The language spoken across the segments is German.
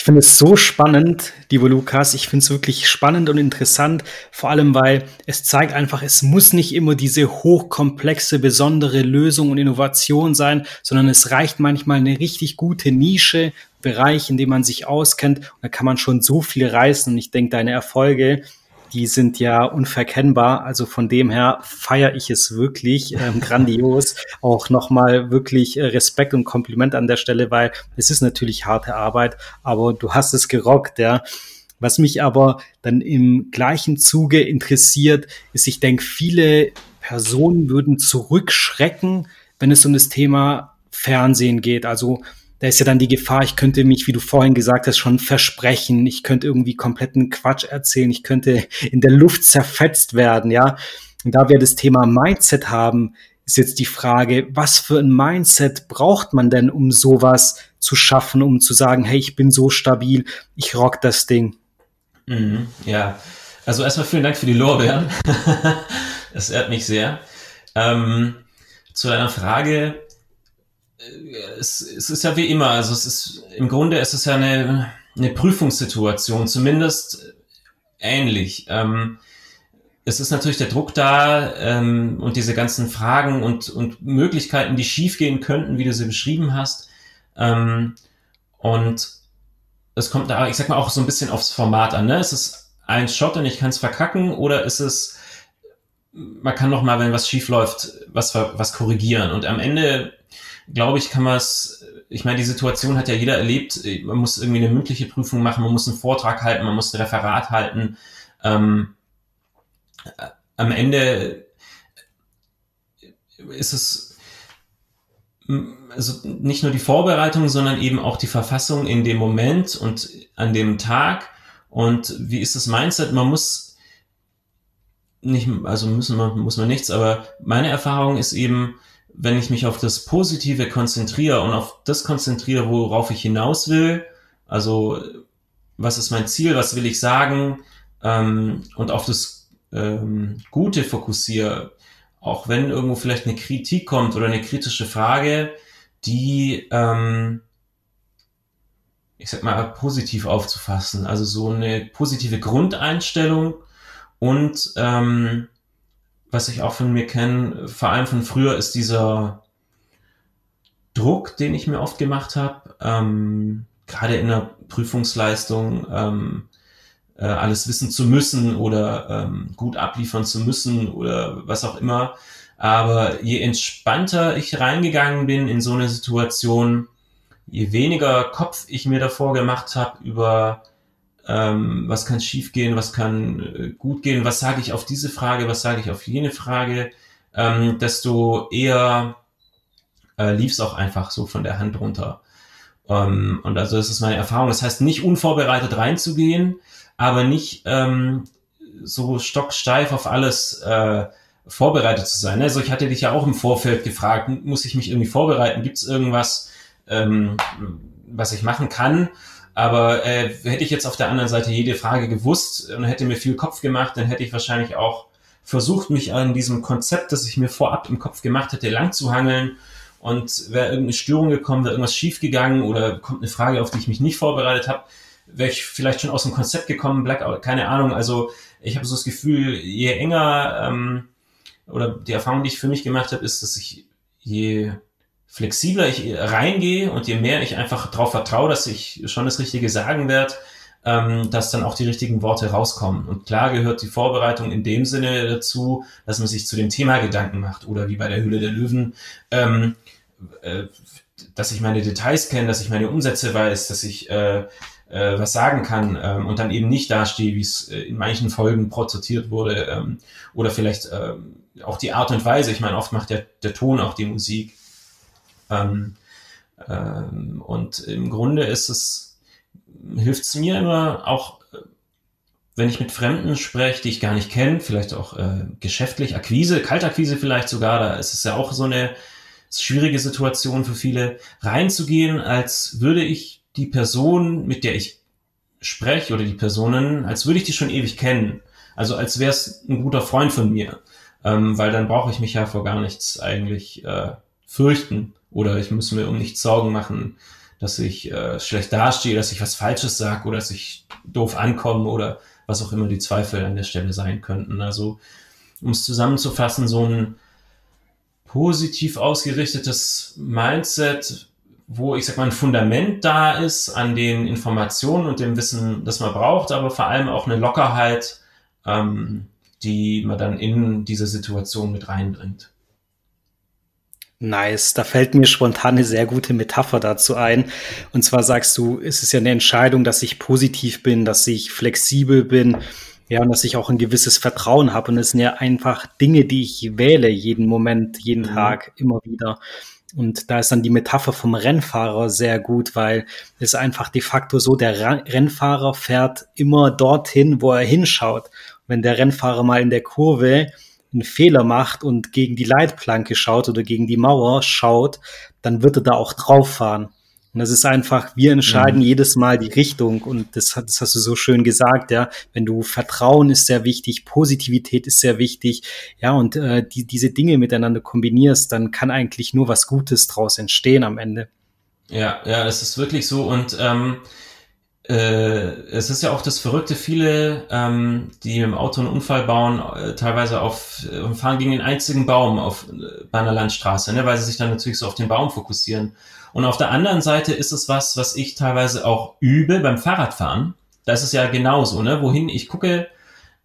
Ich finde es so spannend, liebe Lukas. Ich finde es wirklich spannend und interessant, vor allem weil es zeigt einfach, es muss nicht immer diese hochkomplexe, besondere Lösung und Innovation sein, sondern es reicht manchmal eine richtig gute Nische, Bereich, in dem man sich auskennt. Und da kann man schon so viel reißen. Und ich denke, deine Erfolge, die sind ja unverkennbar. Also von dem her feiere ich es wirklich ähm, grandios. Auch nochmal wirklich äh, Respekt und Kompliment an der Stelle, weil es ist natürlich harte Arbeit, aber du hast es gerockt, ja. Was mich aber dann im gleichen Zuge interessiert, ist, ich denke, viele Personen würden zurückschrecken, wenn es um das Thema Fernsehen geht. Also da ist ja dann die Gefahr, ich könnte mich, wie du vorhin gesagt hast, schon versprechen, ich könnte irgendwie kompletten Quatsch erzählen, ich könnte in der Luft zerfetzt werden, ja. Und da wir das Thema Mindset haben, ist jetzt die Frage, was für ein Mindset braucht man denn, um sowas zu schaffen, um zu sagen, hey, ich bin so stabil, ich rock das Ding. Mhm, ja, also erstmal vielen Dank für die Lorbeeren. das ehrt mich sehr. Ähm, zu deiner Frage, es, es ist ja wie immer, also es ist im Grunde es ist ja eine, eine Prüfungssituation, zumindest ähnlich. Ähm, es ist natürlich der Druck da ähm, und diese ganzen Fragen und, und Möglichkeiten, die schiefgehen könnten, wie du sie beschrieben hast. Ähm, und es kommt da, ich sag mal, auch so ein bisschen aufs Format an. Ne? Ist es ein Shot und ich kann es verkacken oder ist es, man kann noch mal, wenn was schief läuft, was, was korrigieren. Und am Ende glaube ich, kann man es, ich meine, die Situation hat ja jeder erlebt, man muss irgendwie eine mündliche Prüfung machen, man muss einen Vortrag halten, man muss ein Referat halten. Ähm, am Ende ist es also nicht nur die Vorbereitung, sondern eben auch die Verfassung in dem Moment und an dem Tag. Und wie ist das Mindset? Man muss nicht, also müssen man, muss man nichts, aber meine Erfahrung ist eben, wenn ich mich auf das Positive konzentriere und auf das konzentriere, worauf ich hinaus will, also was ist mein Ziel, was will ich sagen, ähm, und auf das ähm, Gute fokussiere, auch wenn irgendwo vielleicht eine Kritik kommt oder eine kritische Frage, die, ähm, ich sag mal, positiv aufzufassen. Also so eine positive Grundeinstellung und ähm, was ich auch von mir kenne, vor allem von früher, ist dieser Druck, den ich mir oft gemacht habe, ähm, gerade in der Prüfungsleistung, ähm, äh, alles wissen zu müssen oder ähm, gut abliefern zu müssen oder was auch immer. Aber je entspannter ich reingegangen bin in so eine Situation, je weniger Kopf ich mir davor gemacht habe über ähm, was kann schiefgehen, was kann äh, gut gehen, was sage ich auf diese Frage, was sage ich auf jene Frage, ähm, desto eher äh, lief es auch einfach so von der Hand runter. Ähm, und also das ist meine Erfahrung. Das heißt, nicht unvorbereitet reinzugehen, aber nicht ähm, so stocksteif auf alles äh, vorbereitet zu sein. Also ich hatte dich ja auch im Vorfeld gefragt, muss ich mich irgendwie vorbereiten? Gibt es irgendwas, ähm, was ich machen kann? Aber äh, hätte ich jetzt auf der anderen Seite jede Frage gewusst und hätte mir viel Kopf gemacht, dann hätte ich wahrscheinlich auch versucht, mich an diesem Konzept, das ich mir vorab im Kopf gemacht hätte, lang zu hangeln. Und wäre irgendeine Störung gekommen, wäre irgendwas schiefgegangen oder kommt eine Frage, auf die ich mich nicht vorbereitet habe, wäre ich vielleicht schon aus dem Konzept gekommen, Blackout, keine Ahnung. Also ich habe so das Gefühl, je enger ähm, oder die Erfahrung, die ich für mich gemacht habe, ist, dass ich je flexibler ich reingehe und je mehr ich einfach darauf vertraue, dass ich schon das Richtige sagen werde, ähm, dass dann auch die richtigen Worte rauskommen. Und klar gehört die Vorbereitung in dem Sinne dazu, dass man sich zu dem Thema Gedanken macht oder wie bei der Hülle der Löwen, ähm, äh, dass ich meine Details kenne, dass ich meine Umsätze weiß, dass ich äh, äh, was sagen kann ähm, und dann eben nicht dastehe, wie es äh, in manchen Folgen prozessiert wurde ähm, oder vielleicht ähm, auch die Art und Weise. Ich meine, oft macht der, der Ton auch die Musik. Ähm, ähm, und im Grunde ist es, hilft es mir immer auch, wenn ich mit Fremden spreche, die ich gar nicht kenne, vielleicht auch äh, geschäftlich, Akquise, Kaltakquise vielleicht sogar, da ist es ja auch so eine schwierige Situation für viele, reinzugehen, als würde ich die Person, mit der ich spreche oder die Personen, als würde ich die schon ewig kennen. Also als wäre es ein guter Freund von mir. Ähm, weil dann brauche ich mich ja vor gar nichts eigentlich äh, fürchten oder ich muss mir um nichts Sorgen machen, dass ich äh, schlecht dastehe, dass ich was Falsches sage oder dass ich doof ankomme oder was auch immer die Zweifel an der Stelle sein könnten. Also um es zusammenzufassen, so ein positiv ausgerichtetes Mindset, wo ich sag mal ein Fundament da ist an den Informationen und dem Wissen, das man braucht, aber vor allem auch eine Lockerheit, ähm, die man dann in diese Situation mit reinbringt. Nice, da fällt mir spontan eine sehr gute Metapher dazu ein. Und zwar sagst du, es ist ja eine Entscheidung, dass ich positiv bin, dass ich flexibel bin, ja, und dass ich auch ein gewisses Vertrauen habe. Und es sind ja einfach Dinge, die ich wähle, jeden Moment, jeden mhm. Tag, immer wieder. Und da ist dann die Metapher vom Rennfahrer sehr gut, weil es einfach de facto so, der Rennfahrer fährt immer dorthin, wo er hinschaut. Wenn der Rennfahrer mal in der Kurve einen Fehler macht und gegen die Leitplanke schaut oder gegen die Mauer schaut, dann wird er da auch drauf fahren. Und das ist einfach, wir entscheiden mhm. jedes Mal die Richtung und das, das hast du so schön gesagt, ja. Wenn du Vertrauen ist sehr wichtig, Positivität ist sehr wichtig, ja, und äh, die, diese Dinge miteinander kombinierst, dann kann eigentlich nur was Gutes draus entstehen am Ende. Ja, ja, es ist wirklich so und ähm, äh, es ist ja auch das Verrückte, viele, ähm, die im Auto einen Unfall bauen, äh, teilweise auf, äh, fahren gegen den einzigen Baum auf, äh, bei einer Landstraße, ne, weil sie sich dann natürlich so auf den Baum fokussieren. Und auf der anderen Seite ist es was, was ich teilweise auch übe beim Fahrradfahren. Da ist es ja genauso, ne, wohin ich gucke,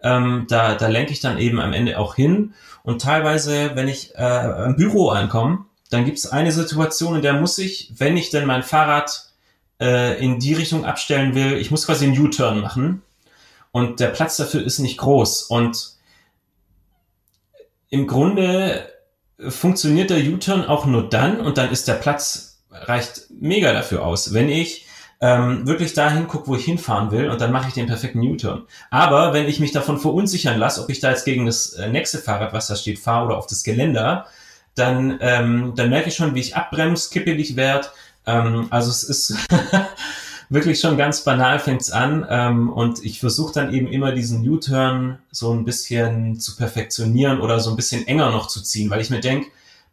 ähm, da, da lenke ich dann eben am Ende auch hin. Und teilweise, wenn ich äh, im Büro ankomme, dann gibt es eine Situation, in der muss ich, wenn ich denn mein Fahrrad äh, in die Richtung abstellen will, ich muss quasi einen U-Turn machen. Und der Platz dafür ist nicht groß. Und im Grunde funktioniert der U-Turn auch nur dann und dann ist der Platz reicht mega dafür aus, wenn ich ähm, wirklich dahin gucke, wo ich hinfahren will und dann mache ich den perfekten U-Turn. Aber wenn ich mich davon verunsichern lasse, ob ich da jetzt gegen das äh, nächste Fahrrad, was da steht, fahre oder auf das Geländer, dann, ähm, dann merke ich schon, wie ich abbremse, kippelig werde, ähm, also es ist wirklich schon ganz banal fängt's an ähm, und ich versuche dann eben immer diesen U-Turn so ein bisschen zu perfektionieren oder so ein bisschen enger noch zu ziehen, weil ich mir denke,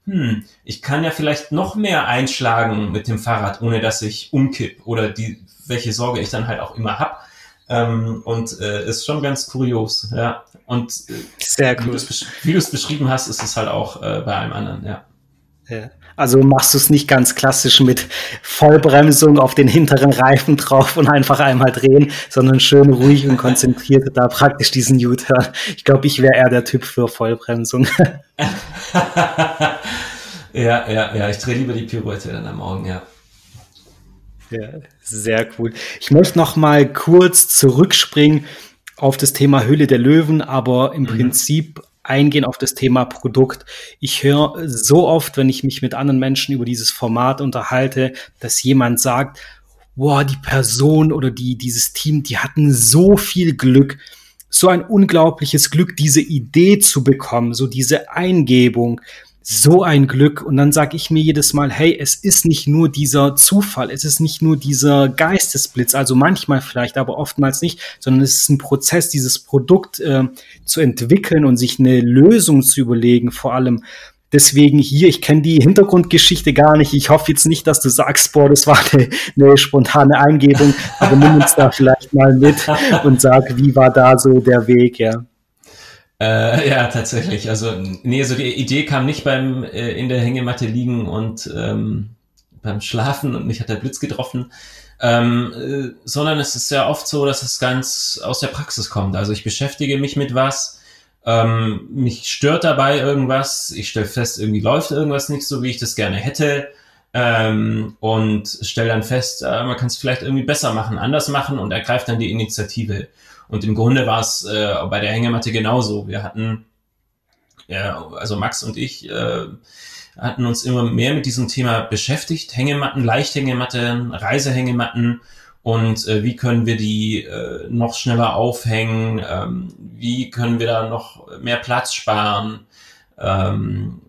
hm, ich kann ja vielleicht noch mehr einschlagen mit dem Fahrrad, ohne dass ich umkipp oder die, welche Sorge ich dann halt auch immer hab. Ähm, und äh, ist schon ganz kurios, ja. Und äh, sehr cool. Wie du es beschrieben hast, ist es halt auch äh, bei einem anderen, ja. Ja. Also machst du es nicht ganz klassisch mit Vollbremsung auf den hinteren Reifen drauf und einfach einmal drehen, sondern schön ruhig und konzentriert da praktisch diesen U-Turn. Ich glaube, ich wäre eher der Typ für Vollbremsung. ja, ja, ja, ich drehe lieber die Pirouette dann am Morgen, ja. Ja, sehr cool. Ich möchte noch mal kurz zurückspringen auf das Thema Höhle der Löwen, aber im mhm. Prinzip eingehen auf das Thema Produkt. Ich höre so oft, wenn ich mich mit anderen Menschen über dieses Format unterhalte, dass jemand sagt, boah, die Person oder die, dieses Team, die hatten so viel Glück, so ein unglaubliches Glück, diese Idee zu bekommen, so diese Eingebung so ein Glück. Und dann sage ich mir jedes Mal, hey, es ist nicht nur dieser Zufall, es ist nicht nur dieser Geistesblitz, also manchmal vielleicht, aber oftmals nicht, sondern es ist ein Prozess, dieses Produkt äh, zu entwickeln und sich eine Lösung zu überlegen, vor allem. Deswegen hier, ich kenne die Hintergrundgeschichte gar nicht. Ich hoffe jetzt nicht, dass du sagst, boah, das war eine, eine spontane Eingebung, aber nimm uns da vielleicht mal mit und sag, wie war da so der Weg, ja. Äh, ja, tatsächlich. Also, nee, also die Idee kam nicht beim äh, in der Hängematte liegen und ähm, beim Schlafen und mich hat der Blitz getroffen, ähm, äh, sondern es ist ja oft so, dass es ganz aus der Praxis kommt. Also ich beschäftige mich mit was, ähm, mich stört dabei irgendwas, ich stelle fest, irgendwie läuft irgendwas nicht so, wie ich das gerne hätte. Ähm, und stelle dann fest, äh, man kann es vielleicht irgendwie besser machen, anders machen und ergreift dann die Initiative. Und im Grunde war es äh, bei der Hängematte genauso. Wir hatten, ja, also Max und ich äh, hatten uns immer mehr mit diesem Thema beschäftigt. Hängematten, Leichthängematten, Reisehängematten und äh, wie können wir die äh, noch schneller aufhängen, ähm, wie können wir da noch mehr Platz sparen, ähm,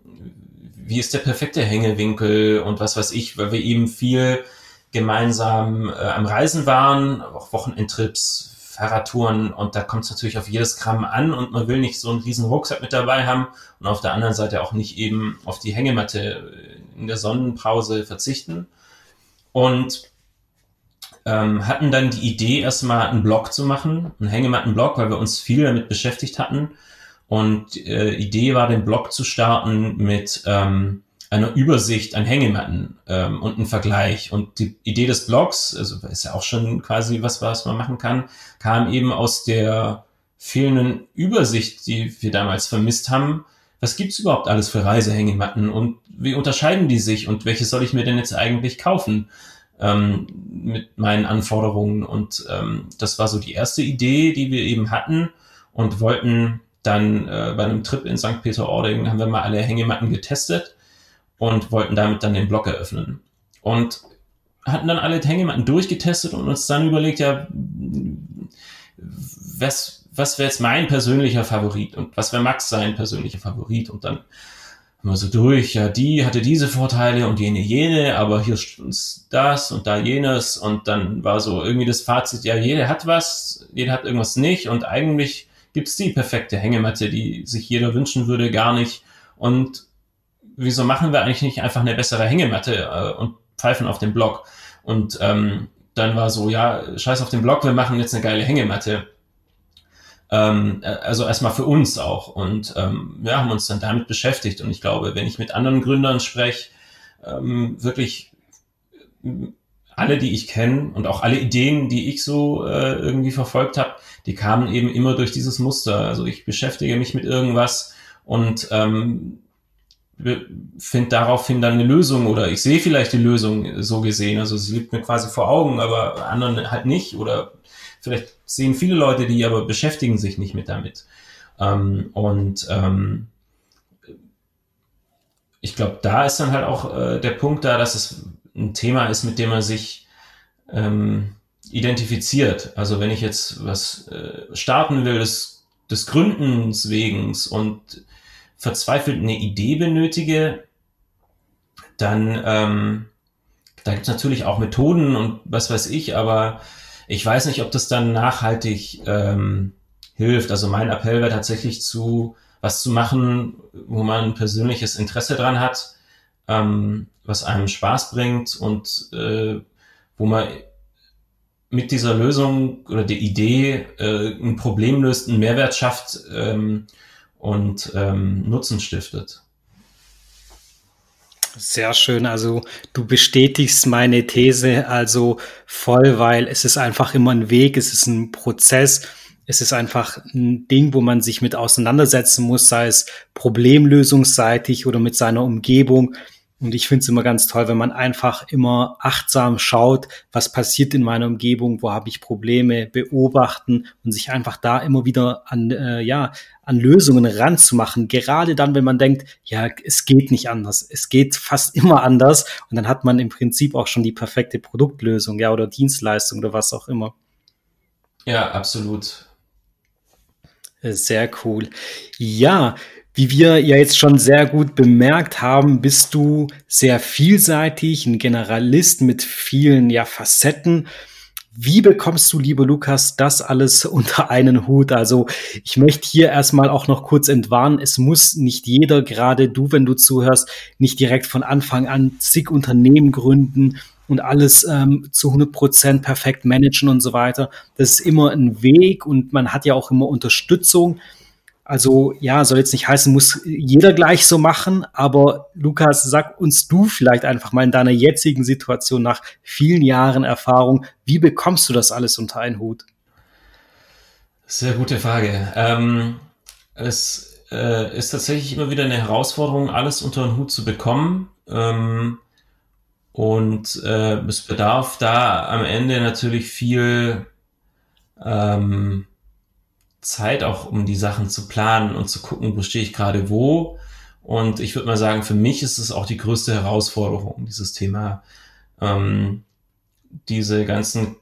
wie ist der perfekte Hängewinkel und was weiß ich, weil wir eben viel gemeinsam äh, am Reisen waren, auch Wochenendtrips, Fahrradtouren und da kommt es natürlich auf jedes Gramm an und man will nicht so einen riesen Rucksack mit dabei haben und auf der anderen Seite auch nicht eben auf die Hängematte in der Sonnenpause verzichten. und ähm, hatten dann die Idee, erstmal einen Blog zu machen, einen Hängemattenblog, weil wir uns viel damit beschäftigt hatten. Und äh, Idee war, den Blog zu starten mit ähm, einer Übersicht an Hängematten ähm, und einen Vergleich. Und die Idee des Blogs, also ist ja auch schon quasi was, was man machen kann, kam eben aus der fehlenden Übersicht, die wir damals vermisst haben. Was gibt's überhaupt alles für Reisehängematten und wie unterscheiden die sich und welche soll ich mir denn jetzt eigentlich kaufen? ähm, mit meinen Anforderungen. Und ähm, das war so die erste Idee, die wir eben hatten und wollten dann äh, bei einem Trip in St. Peter-Ording haben wir mal alle Hängematten getestet und wollten damit dann den Blog eröffnen. Und hatten dann alle Hängematten durchgetestet und uns dann überlegt, ja, was, was wäre jetzt mein persönlicher Favorit und was wäre Max sein persönlicher Favorit? Und dann immer so durch, ja, die hatte diese Vorteile und jene jene, aber hier ist das und da jenes und dann war so irgendwie das Fazit, ja, jeder hat was, jeder hat irgendwas nicht und eigentlich gibt's die perfekte Hängematte, die sich jeder wünschen würde, gar nicht und wieso machen wir eigentlich nicht einfach eine bessere Hängematte äh, und pfeifen auf den Block und ähm, dann war so, ja, scheiß auf den Block, wir machen jetzt eine geile Hängematte ähm, äh, also erstmal für uns auch. Und ähm, ja, haben uns dann damit beschäftigt. Und ich glaube, wenn ich mit anderen Gründern spreche, ähm, wirklich äh, alle, die ich kenne und auch alle Ideen, die ich so äh, irgendwie verfolgt habe, die kamen eben immer durch dieses Muster. Also ich beschäftige mich mit irgendwas und ähm, finde daraufhin dann eine Lösung oder ich sehe vielleicht die Lösung so gesehen. Also sie liegt mir quasi vor Augen, aber anderen halt nicht oder vielleicht sehen viele Leute die, aber beschäftigen sich nicht mit damit. Ähm, und ähm, ich glaube, da ist dann halt auch äh, der Punkt da, dass es ein Thema ist, mit dem man sich ähm, identifiziert. Also wenn ich jetzt was äh, starten will, des, des Gründens wegen und verzweifelt eine Idee benötige, dann ähm, da gibt es natürlich auch Methoden und was weiß ich, aber ich weiß nicht, ob das dann nachhaltig ähm, hilft. Also mein Appell wäre tatsächlich zu was zu machen, wo man ein persönliches Interesse dran hat, ähm, was einem Spaß bringt und äh, wo man mit dieser Lösung oder der Idee äh, ein Problem löst, einen Mehrwert schafft ähm, und ähm, Nutzen stiftet. Sehr schön. Also du bestätigst meine These also voll, weil es ist einfach immer ein Weg, es ist ein Prozess, es ist einfach ein Ding, wo man sich mit auseinandersetzen muss, sei es problemlösungsseitig oder mit seiner Umgebung. Und ich finde es immer ganz toll, wenn man einfach immer achtsam schaut, was passiert in meiner Umgebung, wo habe ich Probleme, beobachten und sich einfach da immer wieder an, äh, ja, an Lösungen ranzumachen. Gerade dann, wenn man denkt, ja, es geht nicht anders. Es geht fast immer anders. Und dann hat man im Prinzip auch schon die perfekte Produktlösung, ja, oder Dienstleistung oder was auch immer. Ja, absolut. Sehr cool. Ja, wie wir ja jetzt schon sehr gut bemerkt haben, bist du sehr vielseitig, ein Generalist mit vielen ja, Facetten. Wie bekommst du, liebe Lukas, das alles unter einen Hut? Also ich möchte hier erstmal auch noch kurz entwarnen, es muss nicht jeder, gerade du, wenn du zuhörst, nicht direkt von Anfang an zig Unternehmen gründen und alles ähm, zu 100 Prozent perfekt managen und so weiter. Das ist immer ein Weg und man hat ja auch immer Unterstützung. Also ja, soll jetzt nicht heißen, muss jeder gleich so machen, aber Lukas, sag uns du vielleicht einfach mal in deiner jetzigen Situation nach vielen Jahren Erfahrung, wie bekommst du das alles unter einen Hut? Sehr gute Frage. Ähm, es äh, ist tatsächlich immer wieder eine Herausforderung, alles unter den Hut zu bekommen. Ähm, und äh, es bedarf da am Ende natürlich viel ähm, Zeit auch, um die Sachen zu planen und zu gucken, wo stehe ich gerade wo. Und ich würde mal sagen, für mich ist es auch die größte Herausforderung, dieses Thema, ähm, diese ganzen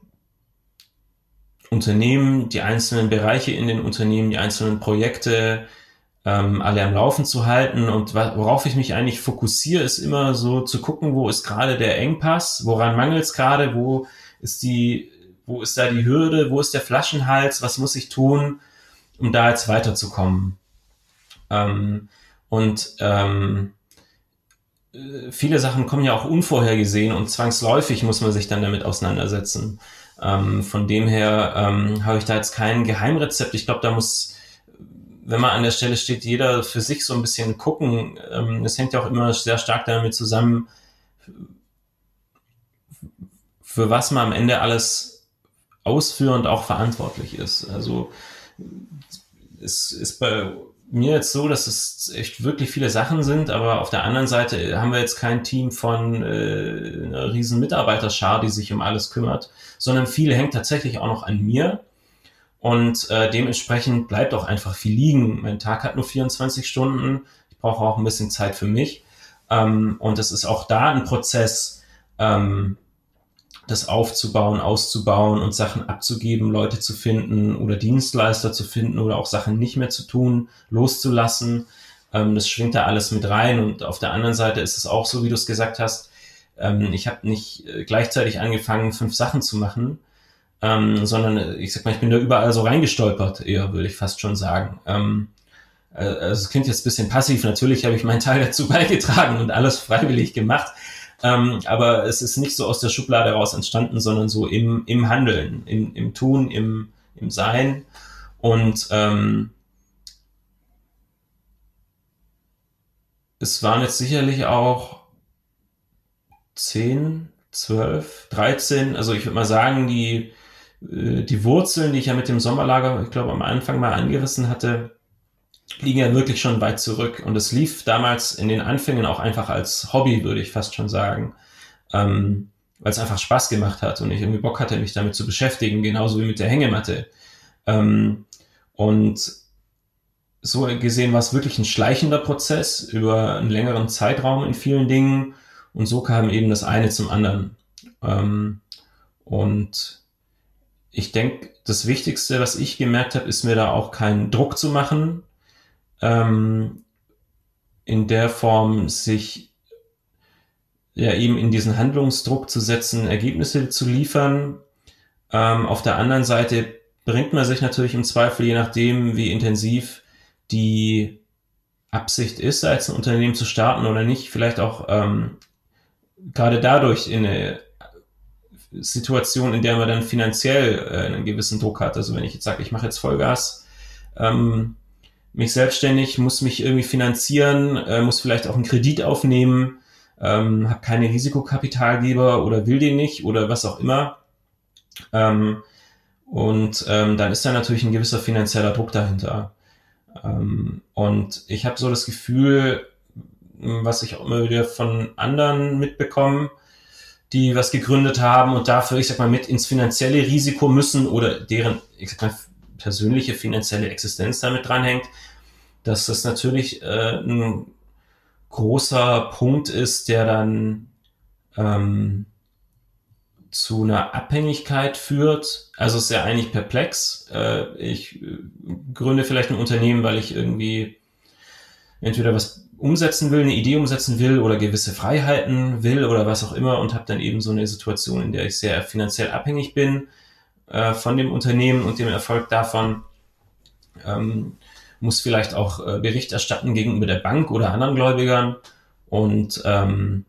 Unternehmen, die einzelnen Bereiche in den Unternehmen, die einzelnen Projekte ähm, alle am Laufen zu halten. Und worauf ich mich eigentlich fokussiere, ist immer so zu gucken, wo ist gerade der Engpass, woran mangelt es gerade, wo ist die, wo ist da die Hürde, wo ist der Flaschenhals, was muss ich tun, um da jetzt weiterzukommen. Ähm, und ähm, äh, viele Sachen kommen ja auch unvorhergesehen und zwangsläufig muss man sich dann damit auseinandersetzen. Ähm, von dem her ähm, habe ich da jetzt kein Geheimrezept. Ich glaube, da muss, wenn man an der Stelle steht, jeder für sich so ein bisschen gucken. Ähm, das hängt ja auch immer sehr stark damit zusammen, für was man am Ende alles ausführend auch verantwortlich ist. Also es ist bei mir jetzt so, dass es echt wirklich viele Sachen sind, aber auf der anderen Seite haben wir jetzt kein Team von äh, einer riesen Mitarbeiterschar, die sich um alles kümmert, sondern viel hängt tatsächlich auch noch an mir. Und äh, dementsprechend bleibt auch einfach viel liegen. Mein Tag hat nur 24 Stunden. Ich brauche auch ein bisschen Zeit für mich. Ähm, und es ist auch da ein Prozess, ähm, das aufzubauen, auszubauen und Sachen abzugeben, Leute zu finden oder Dienstleister zu finden oder auch Sachen nicht mehr zu tun, loszulassen. Ähm, das schwingt da alles mit rein. Und auf der anderen Seite ist es auch so, wie du es gesagt hast, ähm, ich habe nicht äh, gleichzeitig angefangen, fünf Sachen zu machen, ähm, sondern äh, ich sag mal, ich bin da überall so reingestolpert, eher würde ich fast schon sagen. Ähm, äh, also es klingt jetzt ein bisschen passiv, natürlich habe ich meinen Teil dazu beigetragen und alles freiwillig gemacht. Ähm, aber es ist nicht so aus der Schublade raus entstanden, sondern so im, im Handeln, im, im Tun, im, im Sein. Und ähm, es waren jetzt sicherlich auch 10, 12, 13, also ich würde mal sagen, die, äh, die Wurzeln, die ich ja mit dem Sommerlager, ich glaube, am Anfang mal angerissen hatte, liegen ja wirklich schon weit zurück. Und es lief damals in den Anfängen auch einfach als Hobby, würde ich fast schon sagen. Ähm, weil es einfach Spaß gemacht hat und ich irgendwie Bock hatte, mich damit zu beschäftigen, genauso wie mit der Hängematte. Ähm, und so gesehen war es wirklich ein schleichender Prozess über einen längeren Zeitraum in vielen Dingen. Und so kam eben das eine zum anderen. Ähm, und ich denke, das Wichtigste, was ich gemerkt habe, ist mir da auch keinen Druck zu machen, ähm, in der Form sich ja eben in diesen Handlungsdruck zu setzen, Ergebnisse zu liefern. Ähm, auf der anderen Seite bringt man sich natürlich im Zweifel, je nachdem, wie intensiv die Absicht ist, als ein Unternehmen zu starten oder nicht, vielleicht auch ähm, gerade dadurch in eine Situation, in der man dann finanziell äh, einen gewissen Druck hat. Also wenn ich jetzt sage, ich mache jetzt Vollgas, ähm, mich selbstständig, muss mich irgendwie finanzieren, äh, muss vielleicht auch einen Kredit aufnehmen, ähm, habe keine Risikokapitalgeber oder will den nicht oder was auch immer. Ähm, und ähm, dann ist da natürlich ein gewisser finanzieller Druck dahinter. Ähm, und ich habe so das Gefühl, was ich auch immer wieder von anderen mitbekomme, die was gegründet haben und dafür, ich sag mal, mit ins finanzielle Risiko müssen oder deren, ich sag mal, persönliche finanzielle Existenz damit dranhängt, dass das natürlich äh, ein großer Punkt ist, der dann ähm, zu einer Abhängigkeit führt. Also ist ja eigentlich perplex. Äh, ich äh, gründe vielleicht ein Unternehmen, weil ich irgendwie entweder was umsetzen will, eine Idee umsetzen will oder gewisse Freiheiten will oder was auch immer und habe dann eben so eine Situation, in der ich sehr finanziell abhängig bin äh, von dem Unternehmen und dem Erfolg davon. Ähm, muss vielleicht auch äh, Bericht erstatten gegenüber der Bank oder anderen Gläubigern. Und ähm,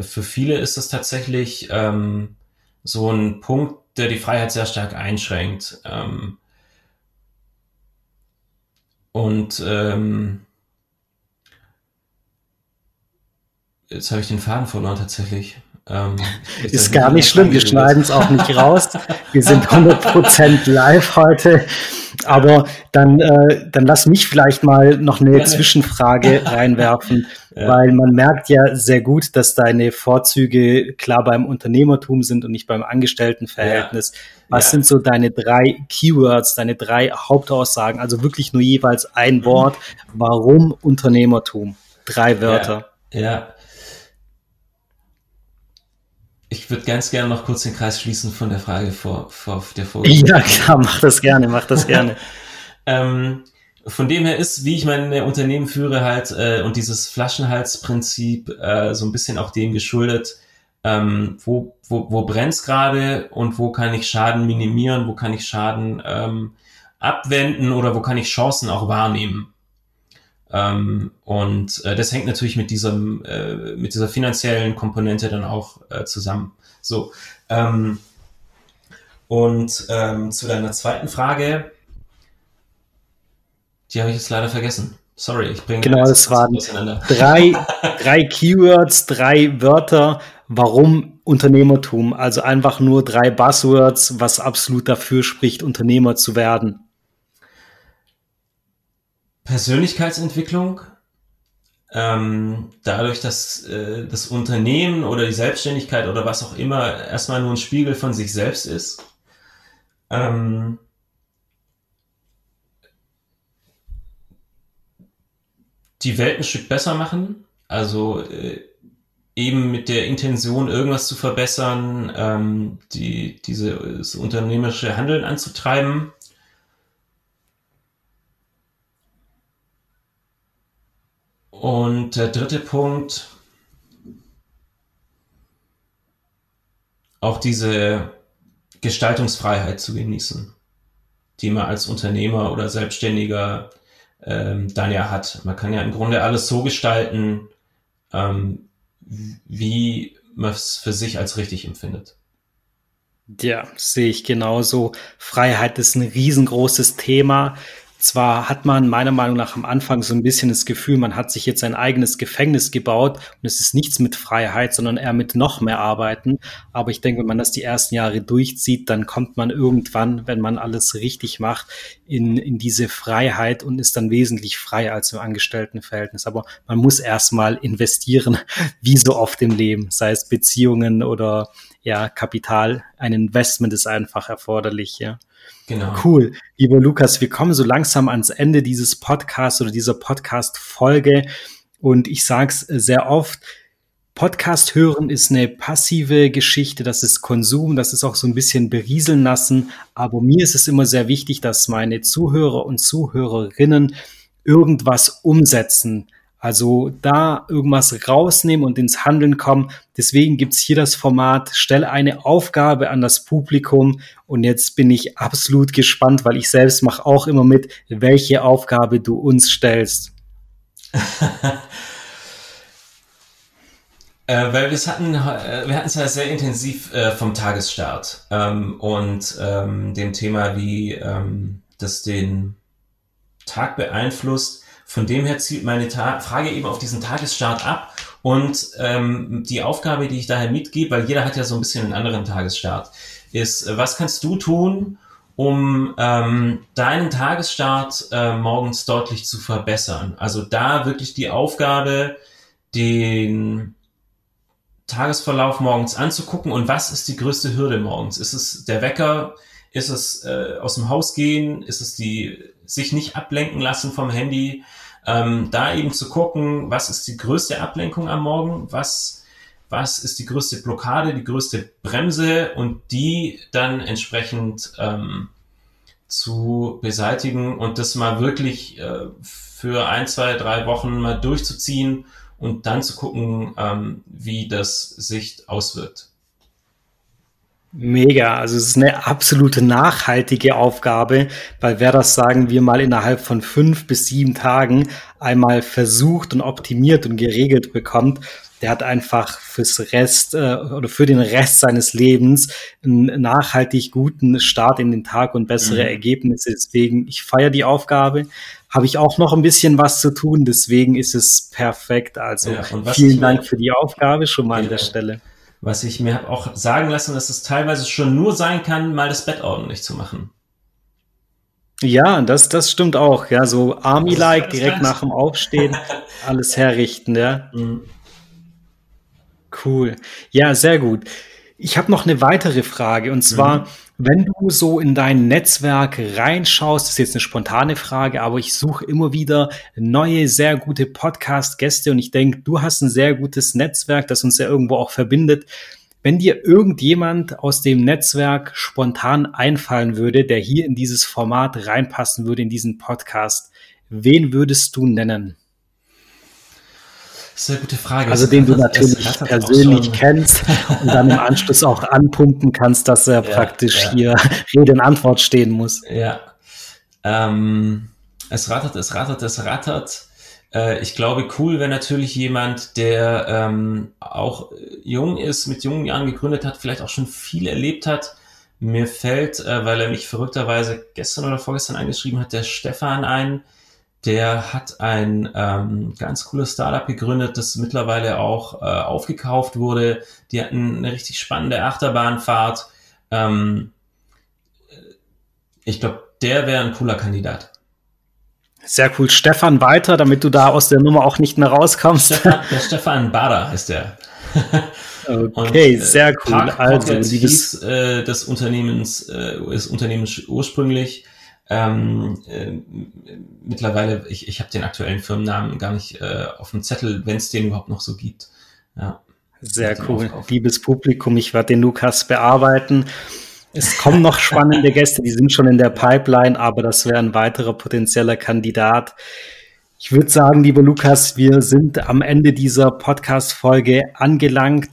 für viele ist das tatsächlich ähm, so ein Punkt, der die Freiheit sehr stark einschränkt. Ähm, und ähm, jetzt habe ich den Faden verloren tatsächlich. Ähm, ist gar nicht schlimm, wir schneiden es auch nicht raus. Wir sind 100% live heute. Aber dann, äh, dann lass mich vielleicht mal noch eine Zwischenfrage reinwerfen, ja. weil man merkt ja sehr gut, dass deine Vorzüge klar beim Unternehmertum sind und nicht beim Angestelltenverhältnis. Ja. Was ja. sind so deine drei Keywords, deine drei Hauptaussagen? Also wirklich nur jeweils ein Wort. Warum Unternehmertum? Drei Wörter. ja. Ich würde ganz gerne noch kurz den Kreis schließen von der Frage vor, vor der Folge. Ja, klar, mach das gerne, mach das gerne. ähm, von dem her ist, wie ich meine Unternehmen führe, halt äh, und dieses Flaschenhalsprinzip äh, so ein bisschen auch dem geschuldet, ähm, wo, wo, wo brennt's gerade und wo kann ich Schaden minimieren, wo kann ich Schaden ähm, abwenden oder wo kann ich Chancen auch wahrnehmen. Ähm, und äh, das hängt natürlich mit diesem, äh, mit dieser finanziellen Komponente dann auch äh, zusammen. So. Ähm, und ähm, zu deiner zweiten Frage, die habe ich jetzt leider vergessen. Sorry, ich bringe Genau, das waren drei, drei Keywords, drei Wörter, warum Unternehmertum. Also einfach nur drei Buzzwords, was absolut dafür spricht, Unternehmer zu werden. Persönlichkeitsentwicklung. Ähm, dadurch, dass äh, das Unternehmen oder die Selbstständigkeit oder was auch immer erstmal nur ein Spiegel von sich selbst ist. Ähm, die Welt ein Stück besser machen. Also äh, eben mit der Intention, irgendwas zu verbessern, ähm, die, dieses unternehmerische Handeln anzutreiben. Und der dritte Punkt, auch diese Gestaltungsfreiheit zu genießen, die man als Unternehmer oder Selbstständiger ähm, dann ja hat. Man kann ja im Grunde alles so gestalten, ähm, wie man es für sich als richtig empfindet. Ja, sehe ich genauso. Freiheit ist ein riesengroßes Thema. Zwar hat man meiner Meinung nach am Anfang so ein bisschen das Gefühl, man hat sich jetzt ein eigenes Gefängnis gebaut und es ist nichts mit Freiheit, sondern eher mit noch mehr Arbeiten. Aber ich denke, wenn man das die ersten Jahre durchzieht, dann kommt man irgendwann, wenn man alles richtig macht, in, in diese Freiheit und ist dann wesentlich freier als im Angestelltenverhältnis. Aber man muss erstmal investieren, wie so oft im Leben, sei es Beziehungen oder ja, Kapital. Ein Investment ist einfach erforderlich, ja. Genau. Cool. Lieber Lukas, wir kommen so langsam ans Ende dieses Podcasts oder dieser Podcast-Folge. Und ich sage es sehr oft, Podcast hören ist eine passive Geschichte, das ist Konsum, das ist auch so ein bisschen berieseln lassen. Aber mir ist es immer sehr wichtig, dass meine Zuhörer und Zuhörerinnen irgendwas umsetzen. Also da irgendwas rausnehmen und ins Handeln kommen. Deswegen gibt's hier das Format, stelle eine Aufgabe an das Publikum. Und jetzt bin ich absolut gespannt, weil ich selbst mache auch immer mit, welche Aufgabe du uns stellst. Äh, weil wir hatten, äh, wir hatten es ja sehr intensiv äh, vom Tagesstart ähm, und ähm, dem Thema, wie ähm, das den Tag beeinflusst. Von dem her zielt meine Ta Frage eben auf diesen Tagesstart ab und ähm, die Aufgabe, die ich daher mitgebe, weil jeder hat ja so ein bisschen einen anderen Tagesstart, ist, äh, was kannst du tun, um ähm, deinen Tagesstart äh, morgens deutlich zu verbessern? Also da wirklich die Aufgabe, den Tagesverlauf morgens anzugucken und was ist die größte Hürde morgens? Ist es der Wecker? Ist es äh, aus dem Haus gehen? Ist es die sich nicht ablenken lassen vom Handy? Ähm, da eben zu gucken, was ist die größte Ablenkung am Morgen? Was, was ist die größte Blockade, die größte Bremse und die dann entsprechend ähm, zu beseitigen und das mal wirklich äh, für ein, zwei, drei Wochen mal durchzuziehen und dann zu gucken, ähm, wie das sich auswirkt. Mega, also es ist eine absolute nachhaltige Aufgabe, weil wer das, sagen wir mal, innerhalb von fünf bis sieben Tagen einmal versucht und optimiert und geregelt bekommt, der hat einfach fürs Rest äh, oder für den Rest seines Lebens einen nachhaltig guten Start in den Tag und bessere mhm. Ergebnisse. Deswegen, ich feiere die Aufgabe. Habe ich auch noch ein bisschen was zu tun, deswegen ist es perfekt. Also ja, vielen Dank für die Aufgabe schon mal an der Stelle was ich mir habe auch sagen lassen, dass es teilweise schon nur sein kann, mal das Bett ordentlich zu machen. Ja, das, das stimmt auch. Ja, so Army-like direkt nach dem Aufstehen alles herrichten, ja. Mhm. Cool. Ja, sehr gut. Ich habe noch eine weitere Frage und zwar, mhm. Wenn du so in dein Netzwerk reinschaust, ist jetzt eine spontane Frage, aber ich suche immer wieder neue, sehr gute Podcast-Gäste und ich denke, du hast ein sehr gutes Netzwerk, das uns ja irgendwo auch verbindet. Wenn dir irgendjemand aus dem Netzwerk spontan einfallen würde, der hier in dieses Format reinpassen würde, in diesen Podcast, wen würdest du nennen? Sehr gute Frage. Also den du natürlich persönlich kennst und dann im Anschluss auch anpumpen kannst, dass er ja, praktisch ja. hier Rede und Antwort stehen muss. Ja. Ähm, es rattert, es rattert, es rattert. Äh, ich glaube, cool wäre natürlich jemand, der ähm, auch jung ist, mit jungen Jahren gegründet hat, vielleicht auch schon viel erlebt hat. Mir fällt, äh, weil er mich verrückterweise gestern oder vorgestern eingeschrieben hat, der Stefan ein, der hat ein ähm, ganz cooles Startup gegründet, das mittlerweile auch äh, aufgekauft wurde. Die hatten eine richtig spannende Achterbahnfahrt. Ähm, ich glaube, der wäre ein cooler Kandidat. Sehr cool. Stefan weiter, damit du da aus der Nummer auch nicht mehr rauskommst. Stefan, der Stefan Bader heißt der. Okay, Und, äh, sehr cool. Park also, liebes äh, des Unternehmens, äh, des Unternehmens ursprünglich. Ähm, äh, mittlerweile, ich, ich habe den aktuellen Firmennamen gar nicht äh, auf dem Zettel, wenn es den überhaupt noch so gibt. Ja. Sehr cool. Liebes Publikum, ich werde den Lukas bearbeiten. Es kommen noch spannende Gäste, die sind schon in der Pipeline, aber das wäre ein weiterer potenzieller Kandidat. Ich würde sagen, lieber Lukas, wir sind am Ende dieser Podcast-Folge angelangt.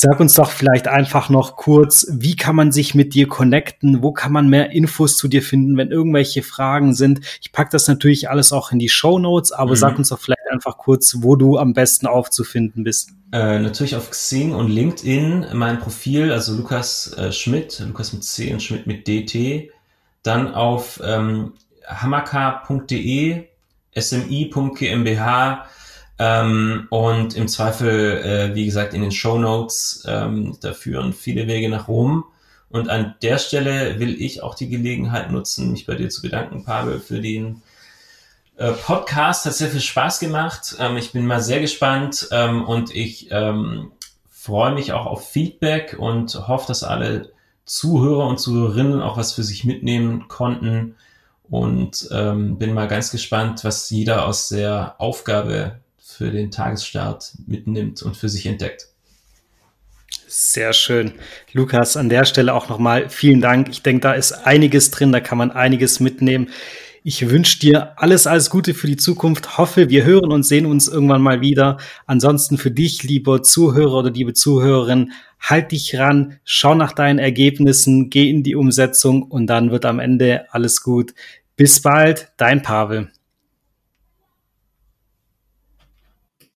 Sag uns doch vielleicht einfach noch kurz, wie kann man sich mit dir connecten? Wo kann man mehr Infos zu dir finden, wenn irgendwelche Fragen sind? Ich packe das natürlich alles auch in die Show Notes, aber mhm. sag uns doch vielleicht einfach kurz, wo du am besten aufzufinden bist. Äh, natürlich auf Xing und LinkedIn mein Profil, also Lukas äh, Schmidt, Lukas mit C und Schmidt mit DT. Dann auf ähm, hamaka.de, smi.gmbh ähm, und im Zweifel, äh, wie gesagt, in den Show Notes, ähm, da führen viele Wege nach Rom. Und an der Stelle will ich auch die Gelegenheit nutzen, mich bei dir zu bedanken, Pavel, für den äh, Podcast. Hat sehr viel Spaß gemacht. Ähm, ich bin mal sehr gespannt ähm, und ich ähm, freue mich auch auf Feedback und hoffe, dass alle Zuhörer und Zuhörerinnen auch was für sich mitnehmen konnten. Und ähm, bin mal ganz gespannt, was jeder aus der Aufgabe für den Tagesstart mitnimmt und für sich entdeckt. Sehr schön. Lukas, an der Stelle auch nochmal vielen Dank. Ich denke, da ist einiges drin, da kann man einiges mitnehmen. Ich wünsche dir alles, alles Gute für die Zukunft. Hoffe, wir hören und sehen uns irgendwann mal wieder. Ansonsten für dich, lieber Zuhörer oder liebe Zuhörerin, halt dich ran, schau nach deinen Ergebnissen, geh in die Umsetzung und dann wird am Ende alles gut. Bis bald, dein Pavel.